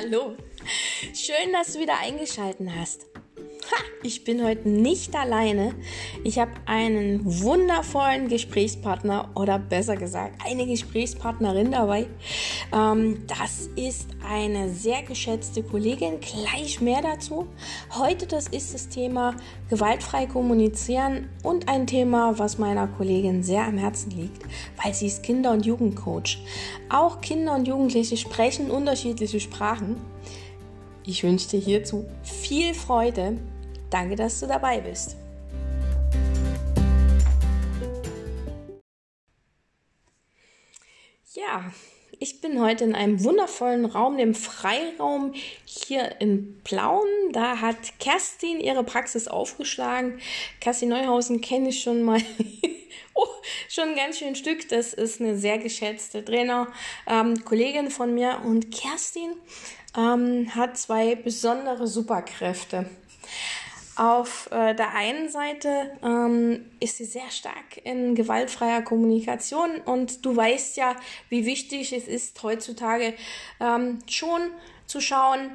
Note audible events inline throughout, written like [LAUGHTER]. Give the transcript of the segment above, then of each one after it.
Hallo, schön, dass du wieder eingeschaltet hast. Ha, ich bin heute nicht alleine. Ich habe einen wundervollen Gesprächspartner oder besser gesagt eine Gesprächspartnerin dabei. Ähm, das ist eine sehr geschätzte Kollegin. Gleich mehr dazu. Heute das ist das Thema gewaltfrei kommunizieren und ein Thema, was meiner Kollegin sehr am Herzen liegt, weil sie ist Kinder- und Jugendcoach. Auch Kinder und Jugendliche sprechen unterschiedliche Sprachen. Ich wünsche dir hierzu viel Freude Danke, dass du dabei bist. Ja, ich bin heute in einem wundervollen Raum, dem Freiraum hier in Plauen. Da hat Kerstin ihre Praxis aufgeschlagen. Kerstin Neuhausen kenne ich schon mal. [LAUGHS] oh, schon ein ganz schön Stück. Das ist eine sehr geschätzte Trainer, ähm, Kollegin von mir. Und Kerstin ähm, hat zwei besondere Superkräfte. Auf äh, der einen Seite ähm, ist sie sehr stark in gewaltfreier Kommunikation und du weißt ja, wie wichtig es ist heutzutage ähm, schon zu schauen,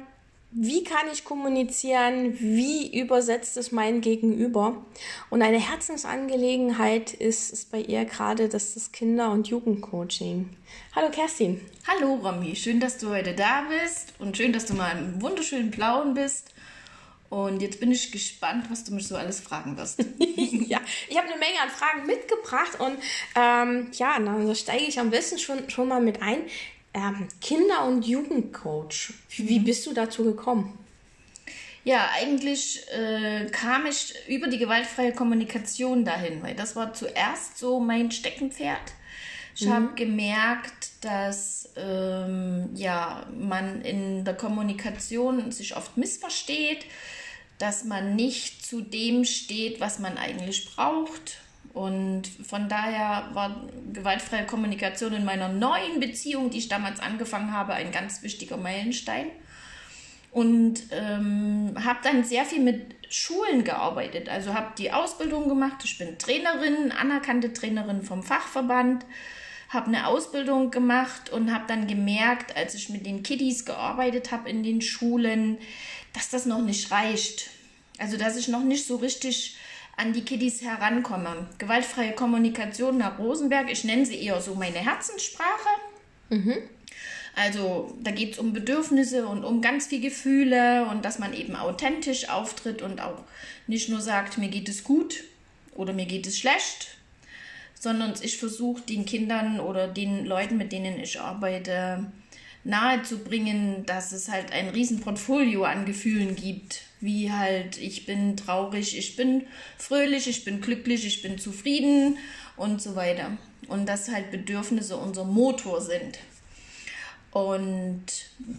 wie kann ich kommunizieren, wie übersetzt es mein Gegenüber. Und eine Herzensangelegenheit ist, ist bei ihr gerade das, das Kinder- und Jugendcoaching. Hallo Kerstin. Hallo Romy, schön, dass du heute da bist und schön, dass du mal im wunderschönen Blauen bist. Und jetzt bin ich gespannt, was du mich so alles fragen wirst. [LAUGHS] ja, ich habe eine Menge an Fragen mitgebracht und ähm, ja, dann steige ich am besten schon, schon mal mit ein. Ähm, Kinder- und Jugendcoach, wie mhm. bist du dazu gekommen? Ja, eigentlich äh, kam ich über die gewaltfreie Kommunikation dahin, weil das war zuerst so mein Steckenpferd. Ich mhm. habe gemerkt, dass ähm, ja, man in der Kommunikation sich oft missversteht, dass man nicht zu dem steht, was man eigentlich braucht. Und von daher war gewaltfreie Kommunikation in meiner neuen Beziehung, die ich damals angefangen habe, ein ganz wichtiger Meilenstein. Und ähm, habe dann sehr viel mit Schulen gearbeitet. Also habe die Ausbildung gemacht. Ich bin Trainerin, anerkannte Trainerin vom Fachverband habe eine Ausbildung gemacht und habe dann gemerkt, als ich mit den Kiddies gearbeitet habe in den Schulen, dass das noch nicht reicht. Also dass ich noch nicht so richtig an die Kiddies herankomme. Gewaltfreie Kommunikation nach Rosenberg, ich nenne sie eher so meine Herzenssprache. Mhm. Also da geht es um Bedürfnisse und um ganz viel Gefühle und dass man eben authentisch auftritt und auch nicht nur sagt, mir geht es gut oder mir geht es schlecht, sondern ich versuche den Kindern oder den Leuten, mit denen ich arbeite, nahezubringen, dass es halt ein Riesenportfolio an Gefühlen gibt, wie halt ich bin traurig, ich bin fröhlich, ich bin glücklich, ich bin zufrieden und so weiter. Und dass halt Bedürfnisse unser Motor sind. Und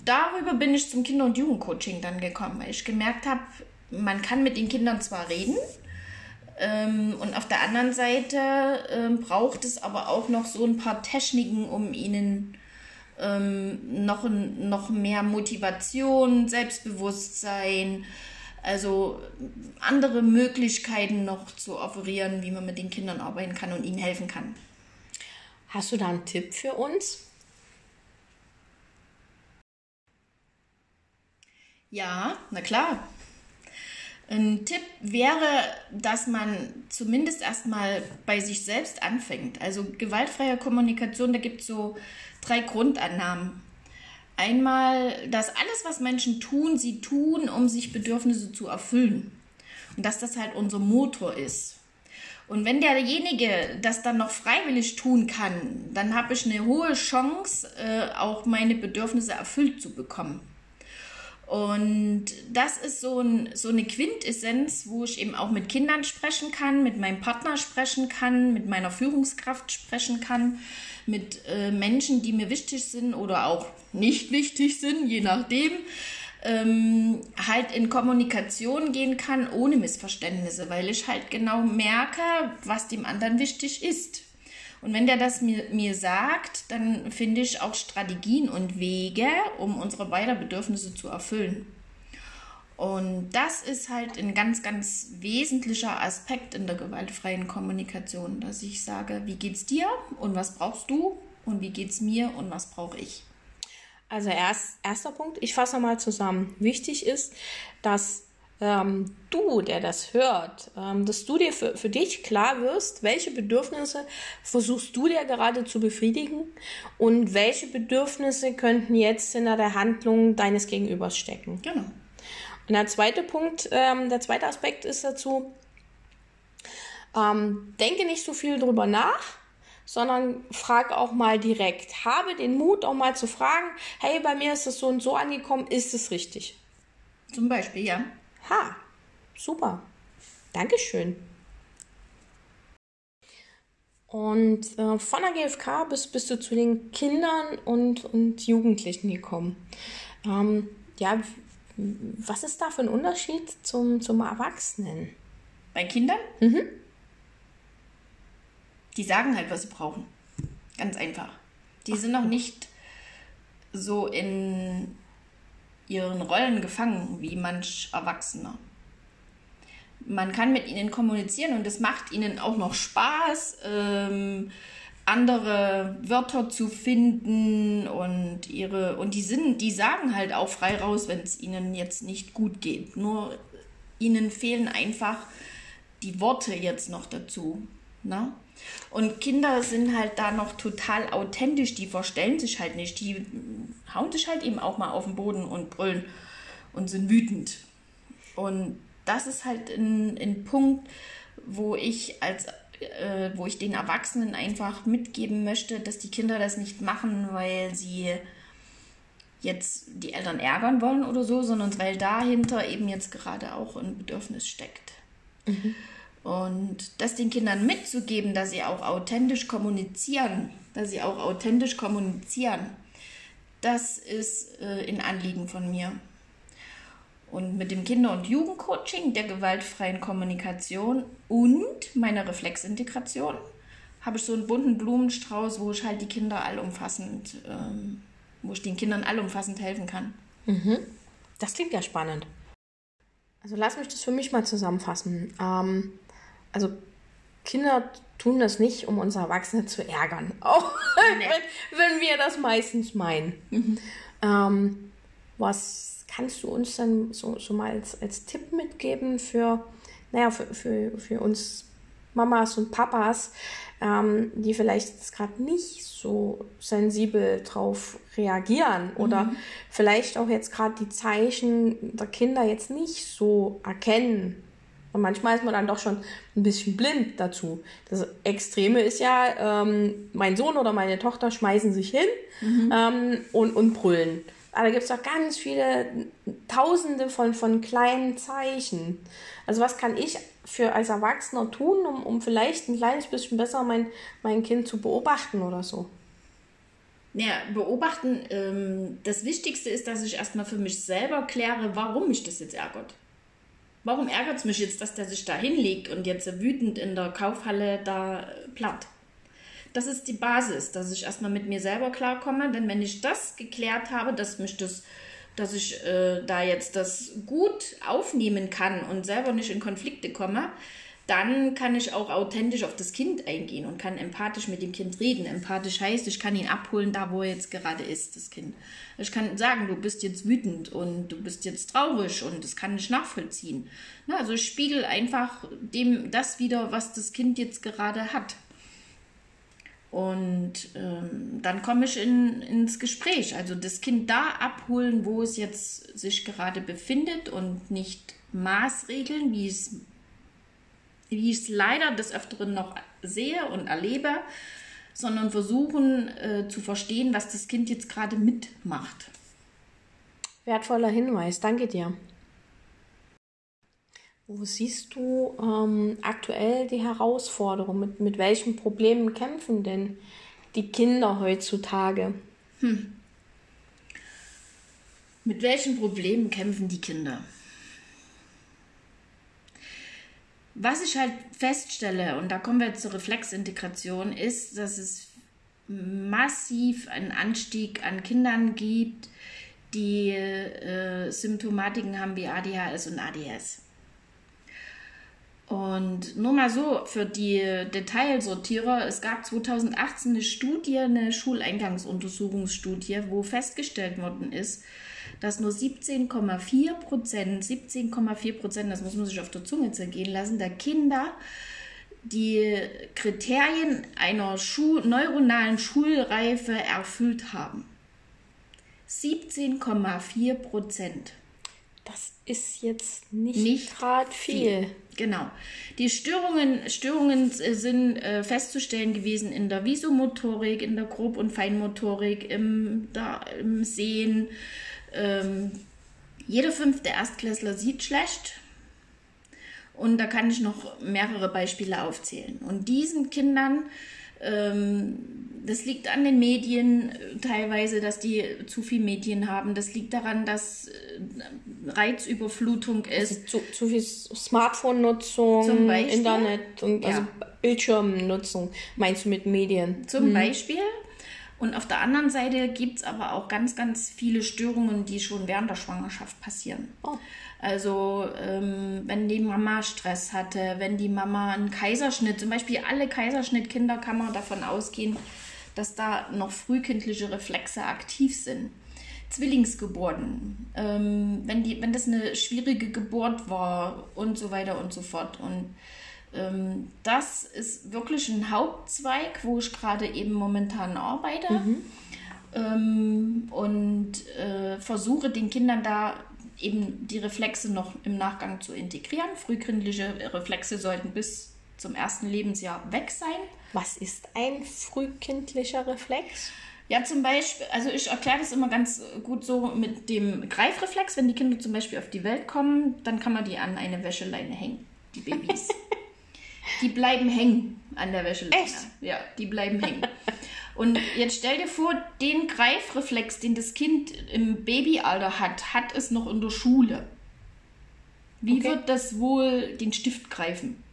darüber bin ich zum Kinder- und Jugendcoaching dann gekommen, weil ich gemerkt habe, man kann mit den Kindern zwar reden, ähm, und auf der anderen Seite ähm, braucht es aber auch noch so ein paar Techniken, um ihnen ähm, noch, noch mehr Motivation, Selbstbewusstsein, also andere Möglichkeiten noch zu offerieren, wie man mit den Kindern arbeiten kann und ihnen helfen kann. Hast du da einen Tipp für uns? Ja, na klar. Ein Tipp wäre, dass man zumindest erstmal bei sich selbst anfängt. Also gewaltfreie Kommunikation, da gibt es so drei Grundannahmen. Einmal, dass alles, was Menschen tun, sie tun, um sich Bedürfnisse zu erfüllen. Und dass das halt unser Motor ist. Und wenn derjenige das dann noch freiwillig tun kann, dann habe ich eine hohe Chance, äh, auch meine Bedürfnisse erfüllt zu bekommen. Und das ist so, ein, so eine Quintessenz, wo ich eben auch mit Kindern sprechen kann, mit meinem Partner sprechen kann, mit meiner Führungskraft sprechen kann, mit äh, Menschen, die mir wichtig sind oder auch nicht wichtig sind, je nachdem, ähm, halt in Kommunikation gehen kann ohne Missverständnisse, weil ich halt genau merke, was dem anderen wichtig ist. Und wenn der das mir, mir sagt, dann finde ich auch Strategien und Wege, um unsere beider Bedürfnisse zu erfüllen. Und das ist halt ein ganz, ganz wesentlicher Aspekt in der gewaltfreien Kommunikation, dass ich sage, wie geht's dir und was brauchst du und wie geht's mir und was brauche ich. Also erst, erster Punkt, ich fasse mal zusammen. Wichtig ist, dass ähm, du, der das hört, ähm, dass du dir für, für dich klar wirst, welche Bedürfnisse versuchst du dir gerade zu befriedigen und welche Bedürfnisse könnten jetzt hinter der Handlung deines Gegenübers stecken. Genau. Und der zweite Punkt, ähm, der zweite Aspekt ist dazu, ähm, denke nicht so viel drüber nach, sondern frag auch mal direkt. Habe den Mut auch mal zu fragen, hey, bei mir ist das so und so angekommen, ist es richtig? Zum Beispiel, ja. Ha, super. Dankeschön. Und äh, von der GfK bist, bist du zu den Kindern und, und Jugendlichen gekommen. Ähm, ja, was ist da für ein Unterschied zum, zum Erwachsenen? Bei Kindern? Mhm. Die sagen halt, was sie brauchen. Ganz einfach. Die sind noch nicht so in ihren Rollen gefangen wie manch Erwachsener. Man kann mit ihnen kommunizieren und es macht ihnen auch noch Spaß, ähm, andere Wörter zu finden und ihre und die sind, die sagen halt auch frei raus, wenn es ihnen jetzt nicht gut geht. Nur ihnen fehlen einfach die Worte jetzt noch dazu. Ne? Und Kinder sind halt da noch total authentisch, die verstellen sich halt nicht. Die hauen sich halt eben auch mal auf den Boden und brüllen und sind wütend. Und das ist halt ein, ein Punkt, wo ich als äh, wo ich den Erwachsenen einfach mitgeben möchte, dass die Kinder das nicht machen, weil sie jetzt die Eltern ärgern wollen oder so, sondern weil dahinter eben jetzt gerade auch ein Bedürfnis steckt. Mhm. Und das den Kindern mitzugeben, dass sie auch authentisch kommunizieren, dass sie auch authentisch kommunizieren, das ist äh, ein Anliegen von mir. Und mit dem Kinder- und Jugendcoaching, der gewaltfreien Kommunikation und meiner Reflexintegration habe ich so einen bunten Blumenstrauß, wo ich halt die Kinder allumfassend, ähm, wo ich den Kindern allumfassend helfen kann. Mhm. Das klingt ja spannend. Also lass mich das für mich mal zusammenfassen. Ähm, also Kinder tun das nicht, um uns Erwachsene zu ärgern. [LAUGHS] Auch nee. wenn, wenn, wir das meistens meinen. Mhm. Ähm, was kannst du uns dann so, so mal als, als Tipp mitgeben für, naja, für, für, für uns Mamas und Papas, ähm, die vielleicht gerade nicht so sensibel drauf reagieren oder mhm. vielleicht auch jetzt gerade die Zeichen der Kinder jetzt nicht so erkennen und manchmal ist man dann doch schon ein bisschen blind dazu. Das Extreme ist ja, ähm, mein Sohn oder meine Tochter schmeißen sich hin mhm. ähm, und, und brüllen. Aber da gibt es doch ganz viele Tausende von, von kleinen Zeichen. Also was kann ich für als Erwachsener tun, um, um vielleicht ein kleines bisschen besser mein, mein Kind zu beobachten oder so? Ja, beobachten, ähm, das Wichtigste ist, dass ich erstmal für mich selber kläre, warum mich das jetzt ärgert. Warum ärgert es mich jetzt, dass der sich da hinlegt und jetzt wütend in der Kaufhalle da platt? Das ist die Basis, dass ich erstmal mit mir selber klarkomme, denn wenn ich das geklärt habe, dass mich das, dass ich äh, da jetzt das gut aufnehmen kann und selber nicht in Konflikte komme, dann kann ich auch authentisch auf das Kind eingehen und kann empathisch mit dem Kind reden. Empathisch heißt, ich kann ihn abholen, da wo er jetzt gerade ist, das Kind. Ich kann sagen, du bist jetzt wütend und du bist jetzt traurig und das kann ich nachvollziehen. Na, also ich spiegel einfach dem das wieder, was das Kind jetzt gerade hat. Und ähm, dann komme ich in, ins Gespräch. Also das Kind da abholen, wo es jetzt sich gerade befindet und nicht maßregeln, wie es wie ich es leider des Öfteren noch sehe und erlebe, sondern versuchen äh, zu verstehen, was das Kind jetzt gerade mitmacht. Wertvoller Hinweis, danke dir. Wo siehst du ähm, aktuell die Herausforderung? Mit, mit welchen Problemen kämpfen denn die Kinder heutzutage? Hm. Mit welchen Problemen kämpfen die Kinder? Was ich halt feststelle, und da kommen wir zur Reflexintegration, ist, dass es massiv einen Anstieg an Kindern gibt, die äh, Symptomatiken haben wie ADHS und ADS. Und nur mal so für die Detailsortierer, es gab 2018 eine Studie, eine Schuleingangsuntersuchungsstudie, wo festgestellt worden ist, dass nur 17,4 Prozent, 17,4 Prozent, das muss man sich auf der Zunge zergehen lassen, der Kinder die Kriterien einer Schu neuronalen Schulreife erfüllt haben. 17,4 Prozent. Das ist jetzt nicht, nicht gerade viel. viel. Genau. Die Störungen, Störungen sind äh, festzustellen gewesen in der Visomotorik, in der Grob- und Feinmotorik, im, da, im Sehen. Ähm, jeder fünfte Erstklässler sieht schlecht. Und da kann ich noch mehrere Beispiele aufzählen. Und diesen Kindern ähm, das liegt an den Medien äh, teilweise, dass die zu viel Medien haben. Das liegt daran, dass äh, Reizüberflutung ist. Also zu, zu viel Smartphone-Nutzung, Internet und ja. also Bildschirmnutzung, meinst du mit Medien? Zum hm. Beispiel. Und auf der anderen Seite gibt es aber auch ganz, ganz viele Störungen, die schon während der Schwangerschaft passieren. Oh. Also ähm, wenn die Mama Stress hatte, wenn die Mama einen Kaiserschnitt, zum Beispiel alle Kaiserschnittkinder kann man davon ausgehen, dass da noch frühkindliche Reflexe aktiv sind. Zwillingsgeburten, ähm, wenn, die, wenn das eine schwierige Geburt war und so weiter und so fort. Und das ist wirklich ein Hauptzweig, wo ich gerade eben momentan arbeite. Mhm. Ähm, und äh, versuche den Kindern da eben die Reflexe noch im Nachgang zu integrieren. Frühkindliche Reflexe sollten bis zum ersten Lebensjahr weg sein. Was ist ein frühkindlicher Reflex? Ja, zum Beispiel, also ich erkläre das immer ganz gut so mit dem Greifreflex. Wenn die Kinder zum Beispiel auf die Welt kommen, dann kann man die an eine Wäscheleine hängen, die Babys. [LAUGHS] die bleiben hängen an der Wäscheleine. Echt? Ja, die bleiben hängen. Und jetzt stell dir vor, den Greifreflex, den das Kind im Babyalter hat, hat es noch in der Schule. Wie okay. wird das wohl den Stift greifen?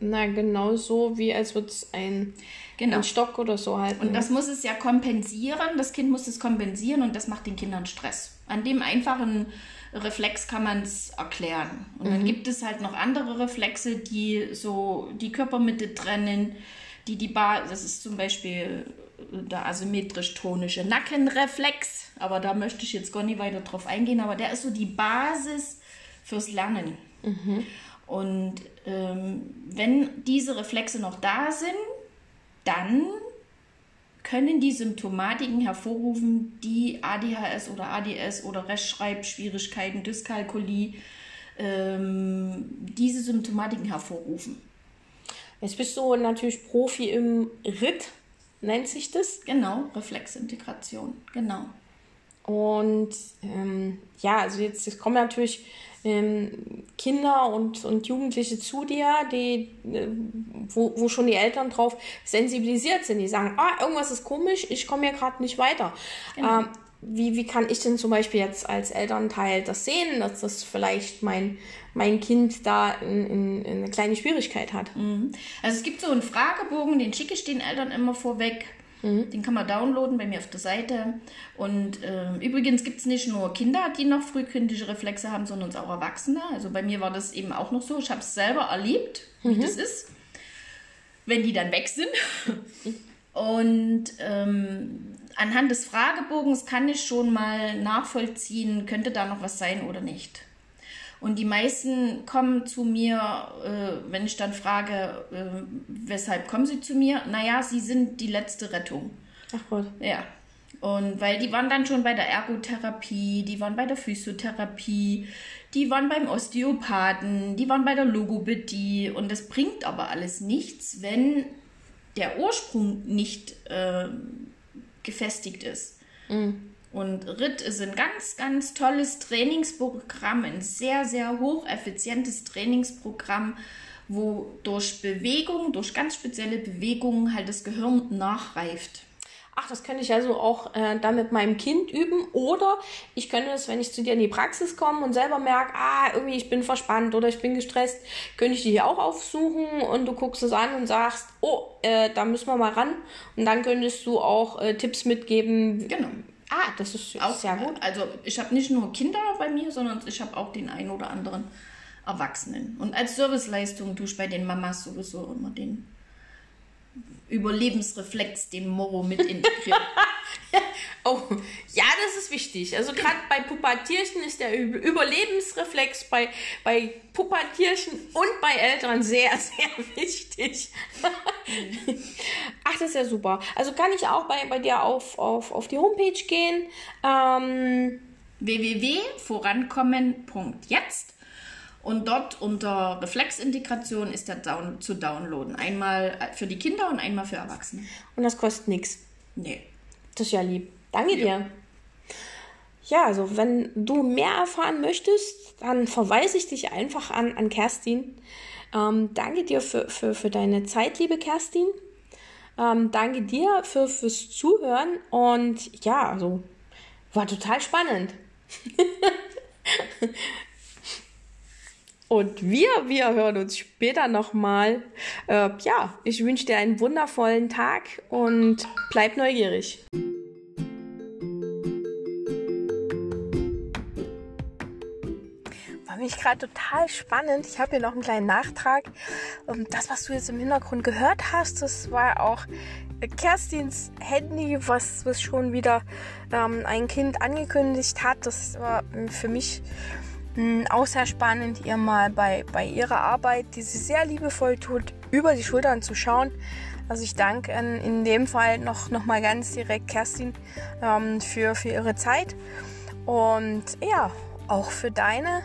Na, genau so, wie als würde es ein, genau. ein Stock oder so halten. Und das muss es ja kompensieren. Das Kind muss es kompensieren und das macht den Kindern Stress. An dem einfachen Reflex kann man es erklären. Und mhm. dann gibt es halt noch andere Reflexe, die so die Körpermitte trennen, die die Bar, das ist zum Beispiel der asymmetrisch-tonische Nackenreflex, aber da möchte ich jetzt gar nicht weiter drauf eingehen, aber der ist so die Basis fürs Lernen. Mhm. Und ähm, wenn diese Reflexe noch da sind, dann können die Symptomatiken hervorrufen, die ADHS oder ADS oder Rechtschreibschwierigkeiten, Dyskalkulie, ähm, diese Symptomatiken hervorrufen. Jetzt bist du natürlich Profi im Ritt, nennt sich das. Genau, Reflexintegration, genau. Und ähm, ja, also jetzt, jetzt kommen natürlich ähm, Kinder und, und Jugendliche zu dir, die, äh, wo, wo schon die Eltern drauf sensibilisiert sind. Die sagen, ah, irgendwas ist komisch, ich komme hier gerade nicht weiter. Genau. Ähm, wie, wie kann ich denn zum Beispiel jetzt als Elternteil das sehen, dass das vielleicht mein, mein Kind da in, in, in eine kleine Schwierigkeit hat? Mhm. Also es gibt so einen Fragebogen, den schicke ich den Eltern immer vorweg. Mhm. Den kann man downloaden bei mir auf der Seite. Und äh, übrigens gibt es nicht nur Kinder, die noch frühkindliche Reflexe haben, sondern auch Erwachsene. Also bei mir war das eben auch noch so. Ich habe es selber erlebt, wie mhm. das ist, wenn die dann weg sind. [LAUGHS] Und ähm, anhand des Fragebogens kann ich schon mal nachvollziehen, könnte da noch was sein oder nicht. Und die meisten kommen zu mir, äh, wenn ich dann frage, äh, weshalb kommen sie zu mir? Naja, sie sind die letzte Rettung. Ach Gott. Ja. Und weil die waren dann schon bei der Ergotherapie, die waren bei der Physiotherapie, die waren beim Osteopathen, die waren bei der Logopädie. Und das bringt aber alles nichts, wenn der Ursprung nicht äh, gefestigt ist. Mhm. Und RIT ist ein ganz, ganz tolles Trainingsprogramm, ein sehr, sehr hocheffizientes Trainingsprogramm, wo durch Bewegung, durch ganz spezielle Bewegungen halt das Gehirn nachreift. Ach, das könnte ich also auch äh, dann mit meinem Kind üben. Oder ich könnte das, wenn ich zu dir in die Praxis komme und selber merke, ah, irgendwie ich bin verspannt oder ich bin gestresst, könnte ich die hier auch aufsuchen und du guckst es an und sagst, oh, äh, da müssen wir mal ran. Und dann könntest du auch äh, Tipps mitgeben. Genau. Ah, das ist auch sehr gut. Also ich habe nicht nur Kinder bei mir, sondern ich habe auch den einen oder anderen Erwachsenen. Und als Serviceleistung tue ich bei den Mamas sowieso immer den Überlebensreflex, den Moro mit integrieren. [LAUGHS] oh, ja, das ist wichtig. Also gerade bei Pubertierchen ist der Überlebensreflex bei, bei Pubertierchen und bei Eltern sehr, [LAUGHS] sehr wichtig. Ach, das ist ja super. Also kann ich auch bei, bei dir auf, auf, auf die Homepage gehen. Ähm, www.vorankommen.jetzt und dort unter Reflexintegration ist der Down zu downloaden. Einmal für die Kinder und einmal für Erwachsene. Und das kostet nichts. Nee. Das ist ja lieb. Danke ja. dir. Ja, also wenn du mehr erfahren möchtest, dann verweise ich dich einfach an, an Kerstin. Ähm, danke dir für, für, für deine Zeit, liebe Kerstin. Ähm, danke dir für, fürs Zuhören und ja, also war total spannend. [LAUGHS] Und wir, wir hören uns später nochmal. Äh, ja, ich wünsche dir einen wundervollen Tag und bleib neugierig. War mich gerade total spannend. Ich habe hier noch einen kleinen Nachtrag. Ähm, das, was du jetzt im Hintergrund gehört hast, das war auch Kerstins Handy, was, was schon wieder ähm, ein Kind angekündigt hat. Das war für mich auch sehr spannend, ihr mal bei, bei ihrer Arbeit, die sie sehr liebevoll tut, über die Schultern zu schauen. Also ich danke in dem Fall noch, noch mal ganz direkt Kerstin ähm, für, für ihre Zeit und ja, auch für deine.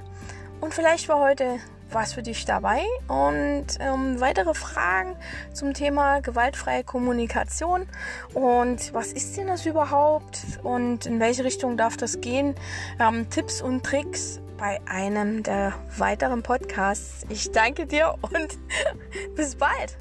Und vielleicht war heute was für dich dabei. Und ähm, weitere Fragen zum Thema gewaltfreie Kommunikation und was ist denn das überhaupt und in welche Richtung darf das gehen? Ähm, Tipps und Tricks bei einem der weiteren Podcasts. Ich danke dir und [LAUGHS] bis bald.